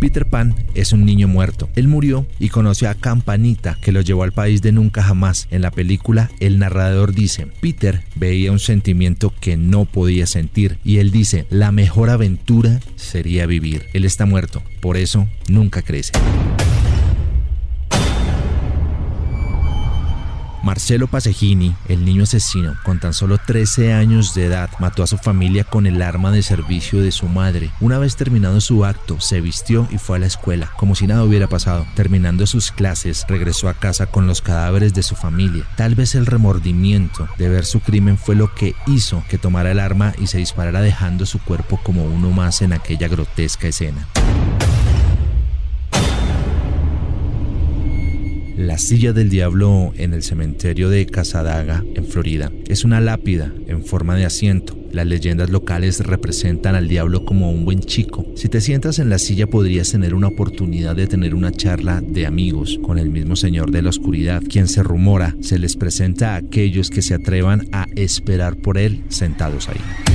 Peter Pan es un niño muerto. Él murió y conoció a Campanita, que lo llevó al país de nunca jamás. En la película, el narrador dice, Peter veía un sentimiento que no podía sentir y él dice, la mejor aventura sería vivir. Él está muerto, por eso nunca crece. Marcelo Pasegini, el niño asesino, con tan solo 13 años de edad, mató a su familia con el arma de servicio de su madre. Una vez terminado su acto, se vistió y fue a la escuela, como si nada hubiera pasado. Terminando sus clases, regresó a casa con los cadáveres de su familia. Tal vez el remordimiento de ver su crimen fue lo que hizo que tomara el arma y se disparara dejando su cuerpo como uno más en aquella grotesca escena. La silla del diablo en el cementerio de Casadaga, en Florida, es una lápida en forma de asiento. Las leyendas locales representan al diablo como un buen chico. Si te sientas en la silla podrías tener una oportunidad de tener una charla de amigos con el mismo señor de la oscuridad, quien se rumora se les presenta a aquellos que se atrevan a esperar por él sentados ahí.